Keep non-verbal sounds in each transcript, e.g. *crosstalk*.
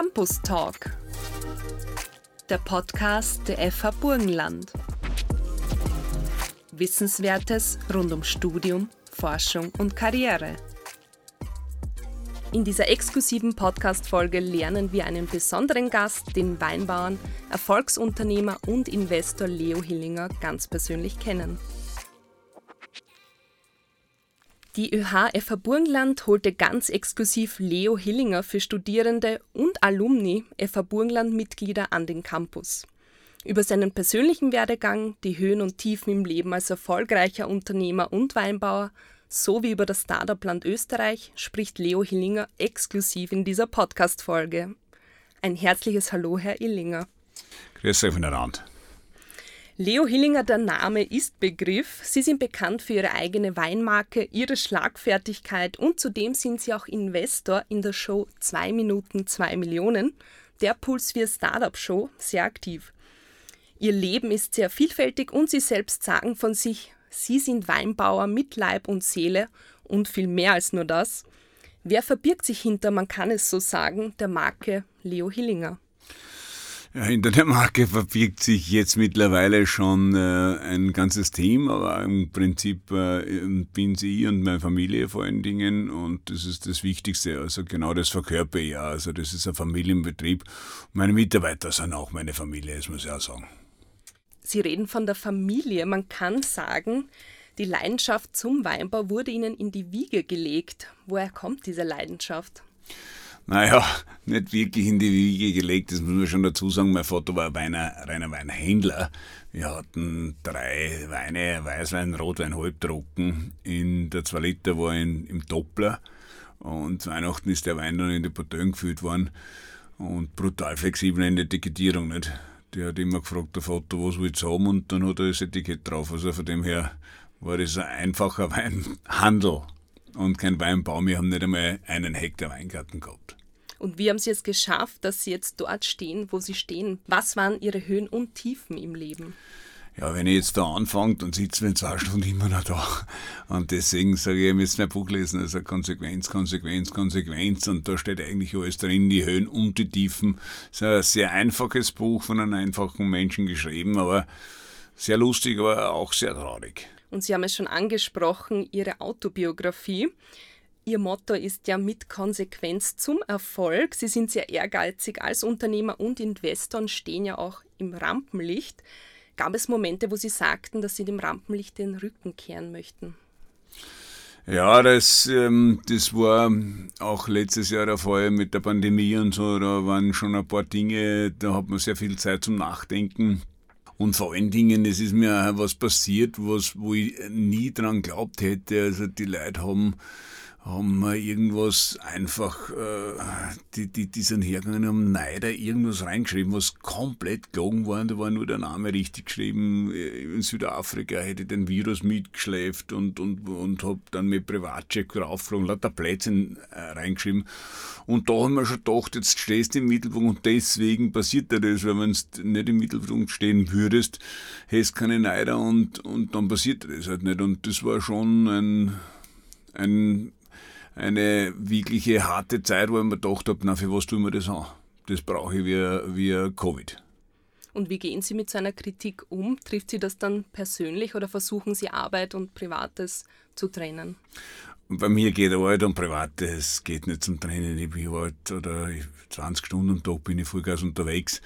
Campus Talk, der Podcast der FH Burgenland. Wissenswertes rund um Studium, Forschung und Karriere. In dieser exklusiven Podcast-Folge lernen wir einen besonderen Gast, den Weinbauern, Erfolgsunternehmer und Investor Leo Hillinger, ganz persönlich kennen. Die ÖH Burgenland holte ganz exklusiv Leo Hillinger für Studierende und Alumni FH Burgenland-Mitglieder an den Campus. Über seinen persönlichen Werdegang, die Höhen und Tiefen im Leben als erfolgreicher Unternehmer und Weinbauer sowie über das Startup-Land Österreich spricht Leo Hillinger exklusiv in dieser Podcast-Folge. Ein herzliches Hallo, Herr Illinger. Grüß euch miteinander. Leo Hillinger, der Name ist Begriff. Sie sind bekannt für Ihre eigene Weinmarke, Ihre Schlagfertigkeit und zudem sind Sie auch Investor in der Show 2 Minuten 2 Millionen, der Puls 4 Startup Show, sehr aktiv. Ihr Leben ist sehr vielfältig und Sie selbst sagen von sich, Sie sind Weinbauer mit Leib und Seele und viel mehr als nur das. Wer verbirgt sich hinter, man kann es so sagen, der Marke Leo Hillinger? Ja, hinter der Marke verbirgt sich jetzt mittlerweile schon äh, ein ganzes Team, aber im Prinzip äh, bin sie und meine Familie vor allen Dingen und das ist das Wichtigste. Also genau das verkörper ich ja. Also das ist ein Familienbetrieb. Meine Mitarbeiter sind auch meine Familie, das muss ich auch sagen. Sie reden von der Familie. Man kann sagen, die Leidenschaft zum Weinbau wurde Ihnen in die Wiege gelegt. Woher kommt diese Leidenschaft? Naja, nicht wirklich in die Wiege gelegt, das muss man schon dazu sagen. Mein Vater war ein reiner, Weinhändler. Wir hatten drei Weine, Weißwein, Rotwein, Halbtrocken. In der 2 Liter war in, im Doppler. Und Weihnachten ist der Wein dann in die Porteuen gefüllt worden. Und brutal flexibel in der Etikettierung, nicht? Der hat immer gefragt, der Vater, was willst du haben? Und dann hat er das Etikett drauf. Also von dem her war das ein einfacher *laughs* Weinhandel und kein Weinbau. Wir haben nicht einmal einen Hektar Weingarten gehabt. Und wie haben Sie es geschafft, dass Sie jetzt dort stehen, wo Sie stehen? Was waren Ihre Höhen und Tiefen im Leben? Ja, wenn ich jetzt da anfange, dann sitzen wir in zwei Stunden immer noch da. Und deswegen sage ich, ihr müsst mein Buch lesen, also Konsequenz, Konsequenz, Konsequenz. Und da steht eigentlich alles drin, die Höhen und die Tiefen. Es ist ein sehr einfaches Buch von einem einfachen Menschen geschrieben, aber sehr lustig, aber auch sehr traurig. Und Sie haben es schon angesprochen, Ihre Autobiografie. Ihr Motto ist ja mit Konsequenz zum Erfolg. Sie sind sehr ehrgeizig als Unternehmer und Investor und stehen ja auch im Rampenlicht. Gab es Momente, wo Sie sagten, dass Sie dem Rampenlicht den Rücken kehren möchten? Ja, das, ähm, das war auch letztes Jahr der Fall mit der Pandemie und so. Da waren schon ein paar Dinge, da hat man sehr viel Zeit zum Nachdenken. Und vor allen Dingen, es ist mir was passiert, was, wo ich nie dran glaubt hätte. Also die Leute haben haben wir irgendwas einfach, äh, die, die, die sind hergegangen und haben Neider irgendwas reingeschrieben, was komplett gelogen war. Da war nur der Name richtig geschrieben. In Südafrika hätte ich den Virus mitgeschläft und, und, und habe dann mit Privatcheck raufgeflogen, lauter Plätzchen äh, reingeschrieben. Und da haben wir schon gedacht, jetzt stehst du im Mittelpunkt und deswegen passiert dir das, weil wenn du nicht im Mittelpunkt stehen würdest, hättest keine Neider und, und dann passiert dir das halt nicht. Und das war schon ein, ein eine wirkliche harte Zeit, wo ich mir gedacht habe, na, für was tun wir das an? Das brauche ich wie, wie Covid. Und wie gehen Sie mit so einer Kritik um? Trifft Sie das dann persönlich oder versuchen Sie Arbeit und Privates zu trennen? bei mir geht Arbeit und Privates geht nicht zum Trennen. Ich bin halt, oder 20 Stunden am Tag bin ich Vollgas unterwegs.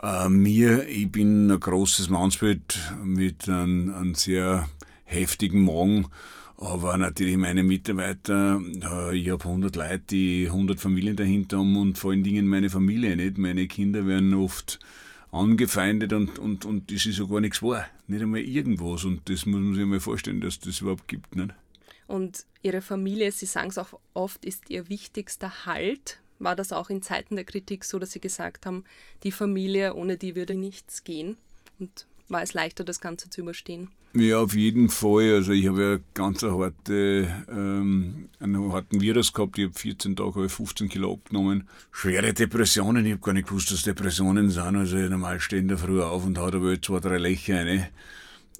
Äh, mir, ich bin ein großes Mannsbild mit einem, einem sehr heftigen Magen aber natürlich meine Mitarbeiter, ich habe 100 Leute, die 100 Familien dahinter haben und vor allen Dingen meine Familie nicht. Meine Kinder werden oft angefeindet und, und, und das ist ja gar nichts wahr. Nicht einmal irgendwas. Und das muss man sich mal vorstellen, dass das überhaupt gibt. Nicht? Und Ihre Familie, Sie sagen es auch oft, ist Ihr wichtigster Halt. War das auch in Zeiten der Kritik so, dass Sie gesagt haben, die Familie, ohne die würde nichts gehen? Und war es leichter, das Ganze zu überstehen? Ja, auf jeden Fall. Also ich habe ja ganz eine harte, ähm, einen harten Virus gehabt. Ich habe 14 Tage habe 15 Kilo abgenommen. Schwere Depressionen. Ich habe gar nicht gewusst, dass Depressionen sind. Also normal stehen da früh auf und haut aber zwei, drei Löcher rein.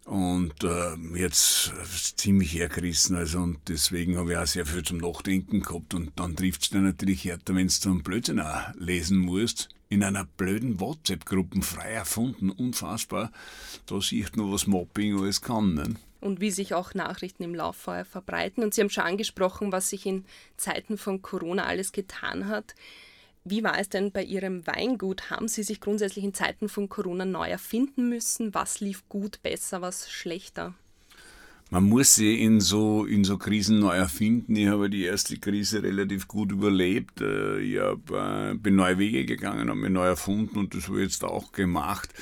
und äh, jetzt ziemlich hergerissen. Also, und deswegen habe ich auch sehr viel zum Nachdenken gehabt. Und dann trifft es dir natürlich härter, wenn du einen Blödsinn auch lesen musst. In einer blöden WhatsApp-Gruppe, frei erfunden, unfassbar. Da sieht man, was Mobbing alles kann. Ne? Und wie sich auch Nachrichten im Lauffeuer verbreiten. Und Sie haben schon angesprochen, was sich in Zeiten von Corona alles getan hat. Wie war es denn bei Ihrem Weingut? Haben Sie sich grundsätzlich in Zeiten von Corona neu erfinden müssen? Was lief gut, besser, was schlechter? Man muss sie in so, in so Krisen neu erfinden. Ich habe die erste Krise relativ gut überlebt. Äh, ich hab, äh, bin neue Wege gegangen, habe mich neu erfunden und das habe ich jetzt auch gemacht.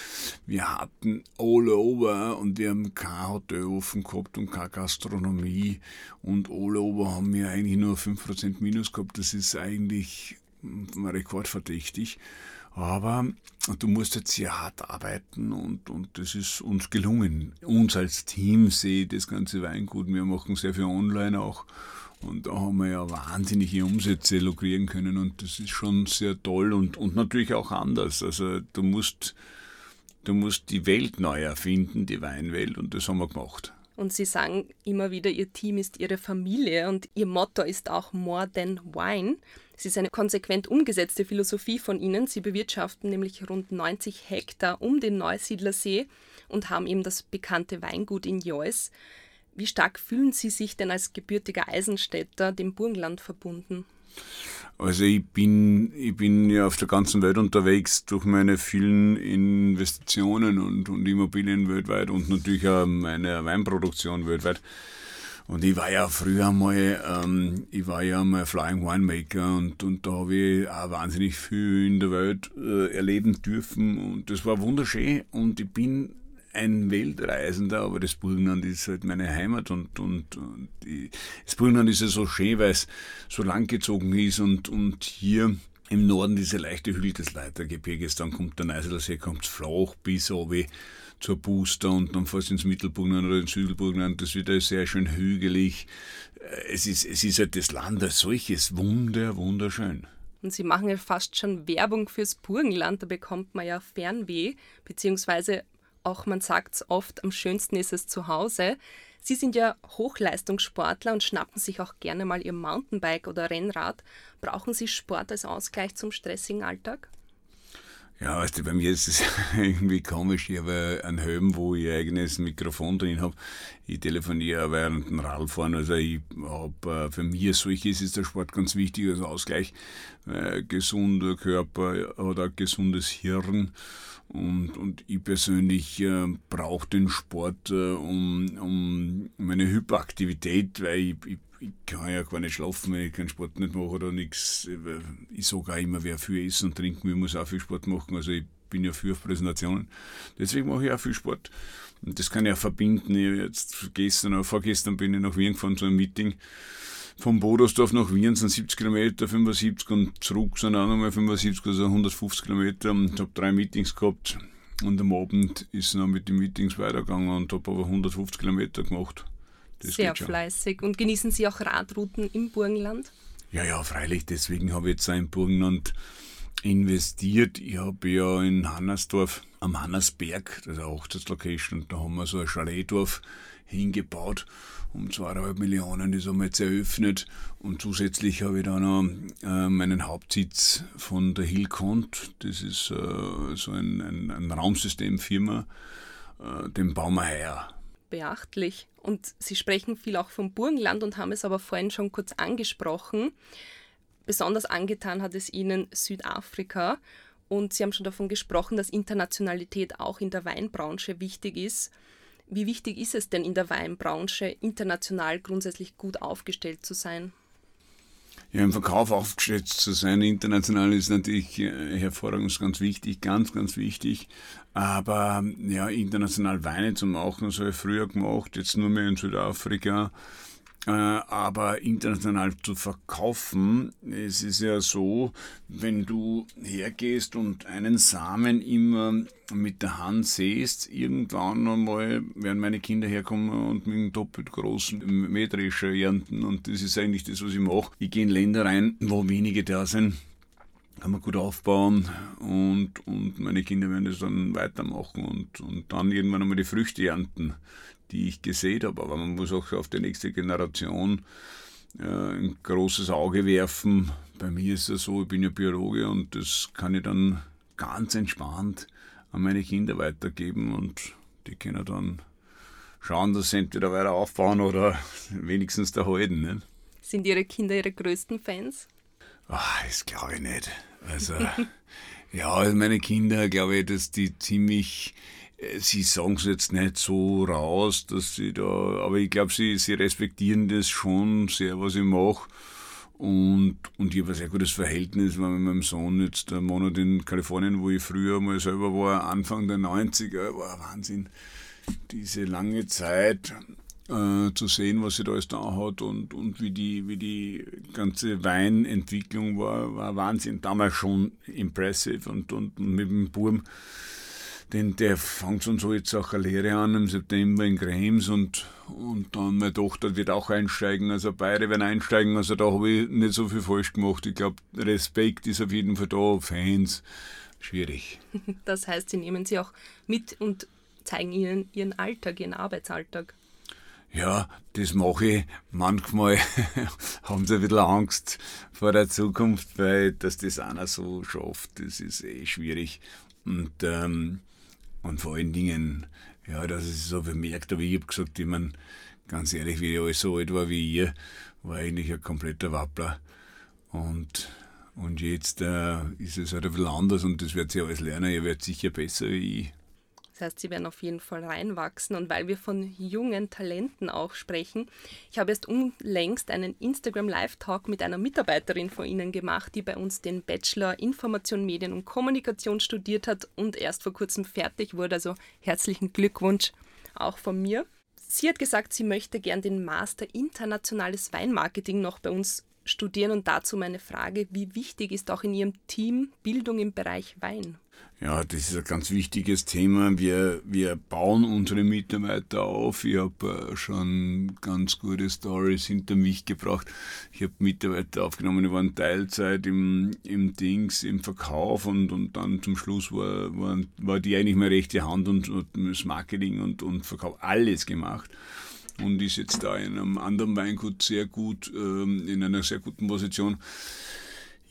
Wir hatten all over und wir haben kein Hotel offen gehabt und keine Gastronomie und all over haben wir eigentlich nur 5% Minus gehabt. Das ist eigentlich rekordverdächtig. Aber du musst jetzt sehr hart arbeiten und, und das ist uns gelungen. Uns als Team sehe ich das ganze Weingut. Wir machen sehr viel online auch. Und da haben wir ja wahnsinnige Umsätze lukrieren können und das ist schon sehr toll und, und natürlich auch anders. Also du musst, du musst die Welt neu erfinden, die Weinwelt und das haben wir gemacht. Und Sie sagen immer wieder, Ihr Team ist Ihre Familie und Ihr Motto ist auch More Than Wine. Es ist eine konsequent umgesetzte Philosophie von Ihnen. Sie bewirtschaften nämlich rund 90 Hektar um den Neusiedlersee und haben eben das bekannte Weingut in Joes. Wie stark fühlen Sie sich denn als gebürtiger Eisenstädter dem Burgenland verbunden? Also ich bin, ich bin ja auf der ganzen Welt unterwegs durch meine vielen Investitionen und, und Immobilien weltweit und natürlich auch meine Weinproduktion weltweit. Und ich war ja früher mal, ähm, ich war ja mal Flying Winemaker und, und da habe ich auch wahnsinnig viel in der Welt äh, erleben dürfen und das war wunderschön und ich bin ein Weltreisender, aber das Burgenland ist halt meine Heimat und, und, und die, das Burgenland ist ja so schön, weil es so langgezogen ist und, und hier im Norden diese leichte Hügel des Leitergebirges, dann kommt der Neiselsee, kommt flach bis oben zur Booster und dann fast ins Mittelburgenland oder ins Südburgenland, das wird sehr schön hügelig. Es ist, es ist halt das Land als solches wunder, wunderschön. Und Sie machen ja fast schon Werbung fürs Burgenland, da bekommt man ja Fernweh, beziehungsweise auch man sagt es oft, am schönsten ist es zu Hause. Sie sind ja Hochleistungssportler und schnappen sich auch gerne mal Ihr Mountainbike oder Rennrad. Brauchen Sie Sport als Ausgleich zum stressigen Alltag? Ja, weißt du, bei mir ist es *laughs* irgendwie komisch. Ich habe einen Helm, wo ich ein eigenes Mikrofon drin habe. Ich telefoniere während dem Radfahren. Also ich hab, äh, für mich solches ist der Sport ganz wichtig als Ausgleich. Ein gesunder Körper ein gesundes Hirn. Und, und ich persönlich äh, brauche den Sport, äh, um, um meine Hyperaktivität, weil ich, ich, ich, kann ja gar nicht schlafen, wenn ich keinen Sport nicht mache oder nichts. Ich sage auch immer, wer viel essen und trinken will, muss auch viel Sport machen. Also ich bin ja für Präsentationen. Deswegen mache ich auch viel Sport. Und das kann ich auch verbinden. Ich jetzt gestern oder vorgestern bin ich nach Wien gefahren zu einem Meeting vom Bodersdorf nach Wien sind 70 Kilometer, 75 und zurück sind auch nochmal 75, also 150 Kilometer. Und habe drei Meetings gehabt und am Abend ist noch mit den Meetings weitergegangen und habe aber 150 Kilometer gemacht. Das Sehr fleißig. Und genießen Sie auch Radrouten im Burgenland? Ja, ja, freilich. Deswegen habe ich jetzt auch im Burgenland investiert. Ich habe ja in Hannersdorf am Hannersberg, das ist eine Hochzeitslocation, da haben wir so ein Chaletdorf hingebaut um zweieinhalb Millionen. Das haben wir jetzt eröffnet. Und zusätzlich habe ich da noch äh, meinen Hauptsitz von der Hillcont. Das ist äh, so ein, ein, ein Raumsystemfirma. Äh, den bauen wir heuer. Beachtlich. Und Sie sprechen viel auch vom Burgenland und haben es aber vorhin schon kurz angesprochen. Besonders angetan hat es Ihnen Südafrika. Und Sie haben schon davon gesprochen, dass Internationalität auch in der Weinbranche wichtig ist. Wie wichtig ist es denn in der Weinbranche, international grundsätzlich gut aufgestellt zu sein? Ja, im Verkauf aufgestellt zu sein, international ist natürlich äh, hervorragend, ganz wichtig, ganz, ganz wichtig. Aber ja, international Weine zu machen, das habe ich früher gemacht, jetzt nur mehr in Südafrika. Äh, aber international zu verkaufen, es ist ja so, wenn du hergehst und einen Samen immer mit der Hand säst, irgendwann einmal werden meine Kinder herkommen und mit einem doppelt großen Mähdrescher ernten und das ist eigentlich das, was ich mache. Ich gehe in Länder rein, wo wenige da sind kann man gut aufbauen und, und meine Kinder werden das dann weitermachen und, und dann irgendwann einmal die Früchte ernten, die ich gesät habe. Aber man muss auch auf die nächste Generation äh, ein großes Auge werfen. Bei mir ist es so, ich bin ja Biologe und das kann ich dann ganz entspannt an meine Kinder weitergeben und die können dann schauen, dass sie entweder weiter aufbauen oder *laughs* wenigstens da halten. Ne? Sind Ihre Kinder Ihre größten Fans? Ach, das glaube ich nicht. Also, ja, also meine Kinder, glaube ich, dass die ziemlich, äh, sie sagen es jetzt nicht so raus, dass sie da, aber ich glaube, sie, sie respektieren das schon sehr, was ich mache. Und, und ich habe ein sehr gutes Verhältnis, weil mit meinem Sohn jetzt einen Monat in Kalifornien, wo ich früher mal selber war, Anfang der 90er, war Wahnsinn. Diese lange Zeit äh, zu sehen, was sie da alles da hat und, und wie, die, wie die ganze Weinentwicklung war, war Wahnsinn. Damals schon impressive und, und mit dem Burm, den, der fängt schon so jetzt auch eine Lehre an im September in Krems und, und dann meine Tochter wird auch einsteigen, also beide werden einsteigen, also da habe ich nicht so viel falsch gemacht. Ich glaube, Respekt ist auf jeden Fall da, Fans, schwierig. *laughs* Das heißt, Sie nehmen sie auch mit und zeigen ihnen ihren Alltag, ihren Arbeitsalltag. Ja, das mache ich. Manchmal *laughs* haben sie ein bisschen Angst vor der Zukunft, weil dass das einer so schafft, das ist eh schwierig. Und, ähm, und vor allen Dingen, ja, dass ich so bemerkt habe, ich habe gesagt, ich meine, ganz ehrlich, wie ich alles so alt war wie ihr, war eigentlich ein kompletter Wappler. Und, und jetzt äh, ist es halt ein bisschen anders und das wird sie alles lernen. Ihr werdet sicher besser wie ich. Heißt, sie werden auf jeden Fall reinwachsen. Und weil wir von jungen Talenten auch sprechen, ich habe erst unlängst einen Instagram Live-Talk mit einer Mitarbeiterin von Ihnen gemacht, die bei uns den Bachelor Information, Medien und Kommunikation studiert hat und erst vor kurzem fertig wurde. Also herzlichen Glückwunsch auch von mir. Sie hat gesagt, sie möchte gern den Master Internationales Weinmarketing noch bei uns studieren und dazu meine Frage, wie wichtig ist auch in Ihrem Team Bildung im Bereich Wein? Ja, das ist ein ganz wichtiges Thema. Wir, wir bauen unsere Mitarbeiter auf. Ich habe äh, schon ganz gute Stories hinter mich gebracht. Ich habe Mitarbeiter aufgenommen, die waren Teilzeit im, im Dings, im Verkauf und, und dann zum Schluss war, war, war die eigentlich meine rechte Hand und, und das Marketing und, und Verkauf alles gemacht und ist jetzt da in einem anderen Weingut sehr gut, ähm, in einer sehr guten Position.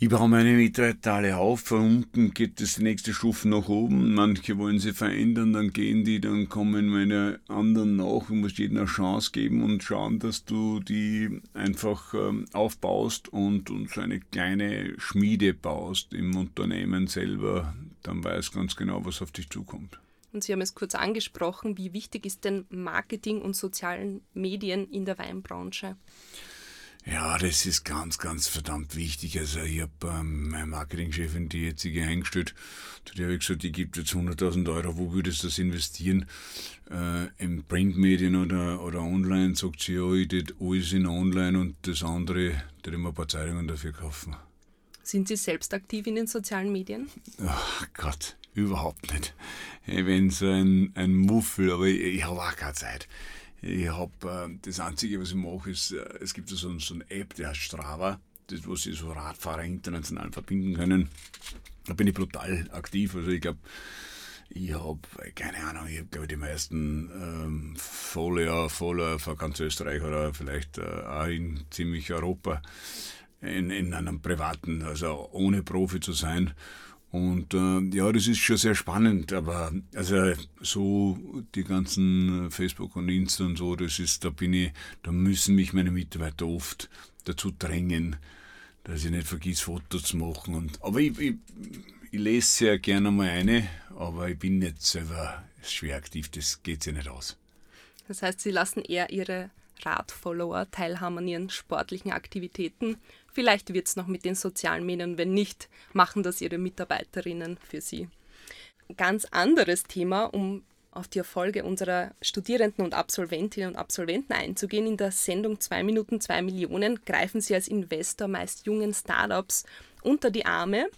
Ich baue meine Mitarbeiter alle auf, von unten geht das die nächste Stufe nach oben, manche wollen sie verändern, dann gehen die, dann kommen meine anderen nach, du musst jedem eine Chance geben und schauen, dass du die einfach ähm, aufbaust und, und so eine kleine Schmiede baust im Unternehmen selber, dann weiß ganz genau, was auf dich zukommt. Und Sie haben es kurz angesprochen, wie wichtig ist denn Marketing und sozialen Medien in der Weinbranche? Ja, das ist ganz, ganz verdammt wichtig. Also ich habe ähm, meine Marketingchefin, die jetzige eingestellt, zu der habe ich gesagt, die gibt jetzt 100.000 Euro, wo würdest du das investieren? Äh, Im Printmedien oder, oder online? Sagt sie, ja, ich tät alles in online und das andere, da immer ein paar Zeitungen dafür kaufen. Sind Sie selbst aktiv in den sozialen Medien? Ach Gott, überhaupt nicht. Ich bin so ein, ein Muffel, aber ich, ich habe auch keine Zeit. Ich habe äh, das Einzige, was ich mache, ist, äh, es gibt so, so eine App, die heißt Strava, das, wo sie so Radfahrer international verbinden können. Da bin ich brutal aktiv. Also ich glaube, ich habe, keine Ahnung, ich habe die meisten ähm, Follower, Follower von ganz Österreich oder vielleicht äh, auch in ziemlich Europa in, in einem privaten, also ohne Profi zu sein. Und äh, ja, das ist schon sehr spannend, aber also so die ganzen Facebook und Insta und so, das ist, da bin ich, da müssen mich meine Mitarbeiter oft dazu drängen, dass ich nicht vergiss, Fotos zu machen. Und, aber ich, ich, ich lese sehr gerne mal eine, aber ich bin nicht selber schwer aktiv, das geht sich nicht aus. Das heißt, Sie lassen eher Ihre Radfollower teilhaben an Ihren sportlichen Aktivitäten Vielleicht wird es noch mit den sozialen Medien, wenn nicht, machen das ihre Mitarbeiterinnen für sie. Ganz anderes Thema, um auf die Erfolge unserer Studierenden und Absolventinnen und Absolventen einzugehen. In der Sendung 2 Minuten 2 Millionen greifen sie als Investor meist jungen Startups unter die Arme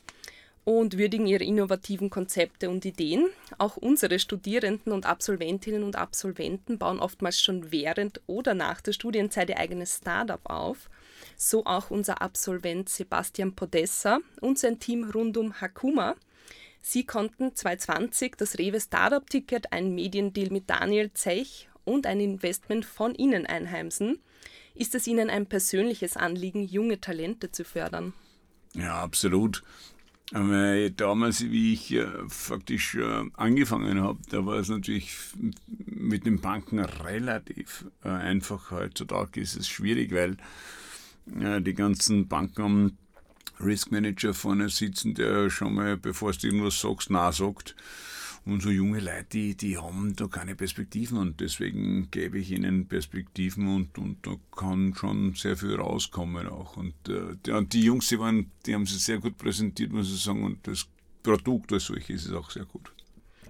und würdigen ihre innovativen Konzepte und Ideen. Auch unsere Studierenden und Absolventinnen und Absolventen bauen oftmals schon während oder nach der Studienzeit ihr eigenes Startup auf So auch unser Absolvent Sebastian Podessa und sein Team rund um Hakuma. Sie konnten 2020 das Rewe Startup Ticket, ein Mediendeal mit Daniel Zech und ein Investment von Ihnen einheimsen. Ist es Ihnen ein persönliches Anliegen, junge Talente zu fördern? Ja, absolut. Aber damals, wie ich äh, faktisch äh, angefangen habe, da war es natürlich mit den Banken relativ äh, einfach. Heutzutage ist es schwierig, weil die ganzen Banken haben Risk Manager vorne sitzen, der schon mal, bevor du irgendwas sagst, nachsagt. Und so junge Leute, die, die haben da keine Perspektiven und deswegen gebe ich ihnen Perspektiven und, und da kann schon sehr viel rauskommen auch. Und äh, die, die Jungs, die, waren, die haben sich sehr gut präsentiert, muss ich sagen, und das Produkt als solches ist auch sehr gut.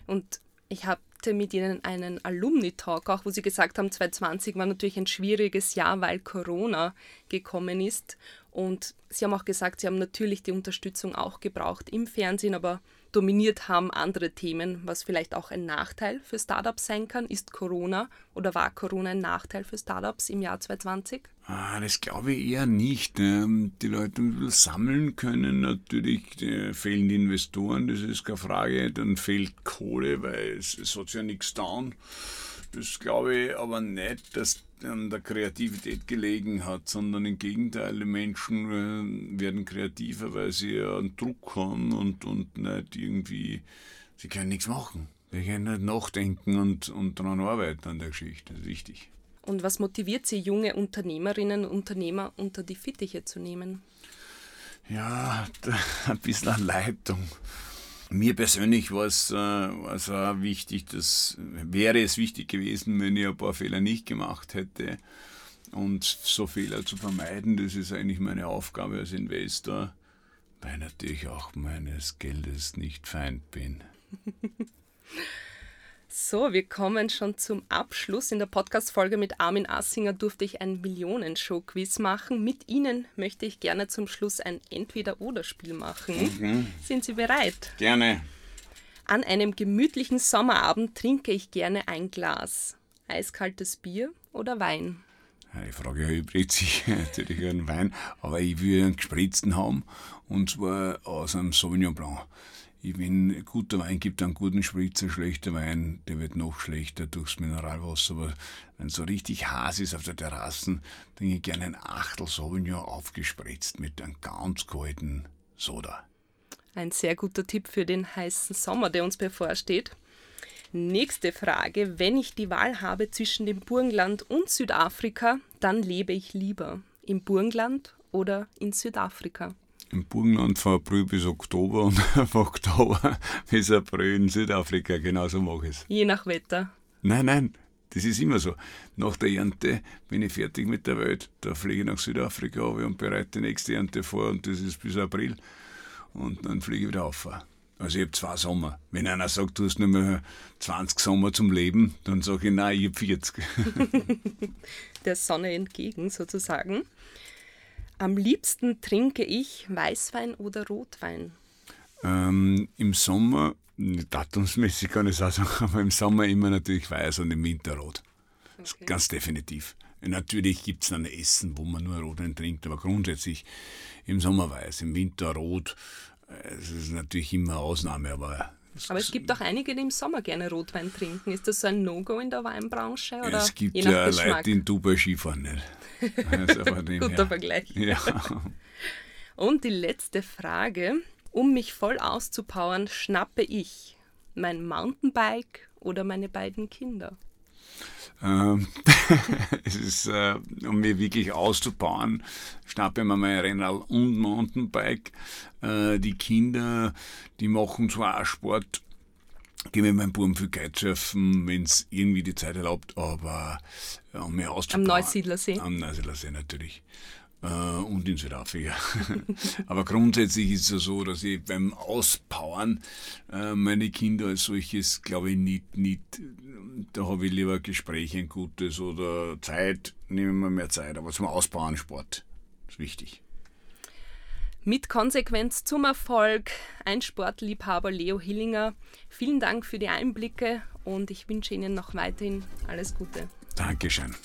Und ich hatte mit ihnen einen Alumni-Talk, auch wo sie gesagt haben, 2020 war natürlich ein schwieriges Jahr, weil Corona gekommen ist. Und sie haben auch gesagt, sie haben natürlich die Unterstützung auch gebraucht im Fernsehen, aber dominiert haben andere Themen, was vielleicht auch ein Nachteil für Startups sein kann. Ist Corona oder war Corona ein Nachteil für Startups im Jahr 2020? Ah, das glaube ich eher nicht. Ähm, die Leute sammeln können, natürlich fehlen die Investoren, das ist keine Frage. Dann fehlt Kohle, weil es, es hat ja nichts down. Das glaube ich aber nicht, dass an der Kreativität gelegen hat, sondern im Gegenteil, die Menschen äh, werden kreativer, weil sie ja einen Druck haben und, und nicht irgendwie, sie können nichts machen. Sie können nicht nachdenken und, und daran arbeiten an der Geschichte. Das ist wichtig. Und was motiviert Sie, junge Unternehmerinnen und Unternehmer unter die Fittiche zu nehmen? Ja, *laughs* ein bisschen Leitung. Mir persönlich war es, äh, war es auch wichtig, dass, wäre es wichtig gewesen, wenn ich ein paar Fehler nicht gemacht hätte. Und so Fehler zu vermeiden, das ist eigentlich meine Aufgabe als Investor, weil natürlich auch meines Geldes nicht Feind bin. *laughs* So, wir kommen schon zum Abschluss. In der Podcast-Folge mit Armin Assinger durfte ich ein Millionenshow-Quiz machen. Mit Ihnen möchte ich gerne zum Schluss ein Entweder-Oder-Spiel machen. Mhm. Sind Sie bereit? Gerne. An einem gemütlichen Sommerabend trinke ich gerne ein Glas. Eiskaltes Bier oder Wein? Die Frage erübrigt sich *laughs* natürlich einen Wein, aber ich will einen gespritzten haben und zwar aus einem Sauvignon Blanc. Wenn guter Wein gibt, einen guten Spritzer, schlechter Wein, der wird noch schlechter durchs Mineralwasser. Aber wenn es so richtig heiß ist auf der Terrasse, trinke ich gerne ein Achtel Sauvignon aufgespritzt mit einem ganz kalten Soda. Ein sehr guter Tipp für den heißen Sommer, der uns bevorsteht. Nächste Frage. Wenn ich die Wahl habe zwischen dem Burgenland und Südafrika, dann lebe ich lieber im Burgenland oder in Südafrika? Im Burgenland von April bis Oktober und *laughs* von Oktober bis April in Südafrika. Genauso mache ich es. Je nach Wetter. Nein, nein, das ist immer so. Nach der Ernte bin ich fertig mit der Welt. Da fliege ich nach Südafrika und bereite die nächste Ernte vor und das ist bis April. Und dann fliege ich wieder auf. Also ich habe zwei Sommer. Wenn einer sagt, du hast nur mehr 20 Sommer zum Leben, dann sage ich, nein, ich habe 40. *laughs* der Sonne entgegen sozusagen. Am liebsten trinke ich Weißwein oder Rotwein? Ähm, Im Sommer, datumsmäßig kann ich sagen, *laughs* aber im Sommer immer natürlich weiß und im Winter rot. Okay. Ganz definitiv. Natürlich gibt es dann Essen, wo man nur Rotwein trinkt, aber grundsätzlich im Sommer weiß, im Winter rot. Es ist natürlich immer Ausnahme, aber aber es gibt auch einige, die im Sommer gerne Rotwein trinken. Ist das so ein No-Go in der Weinbranche? Oder es gibt ja Leute, die in Dubai Skifahren nicht. *laughs* Also Guter Vergleich. Ja. Und die letzte Frage. Um mich voll auszupowern, schnappe ich mein Mountainbike oder meine beiden Kinder? Ähm, *laughs* es ist, äh, um mich wirklich auszubauen, schnappe ich mir mein Rennrad und Mountainbike. Äh, die Kinder, die machen zwar auch Sport, gehen mit meinem Buben viel Kitesurfen, wenn es irgendwie die Zeit erlaubt, aber ja, um mich auszubauen. Am Neusiedlersee? Am Neusiedlersee natürlich. Äh, und in Südafrika. *laughs* Aber grundsätzlich ist es ja so, dass ich beim Auspowern äh, meine Kinder als solches, glaube ich, nicht, nicht da habe ich lieber Gespräche ein gutes oder Zeit, nehmen wir mehr Zeit. Aber zum Ausbauen Sport ist wichtig. Mit Konsequenz zum Erfolg, ein Sportliebhaber Leo Hillinger. Vielen Dank für die Einblicke und ich wünsche Ihnen noch weiterhin alles Gute. Dankeschön.